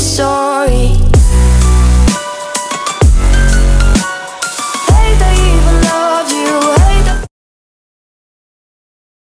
sorry.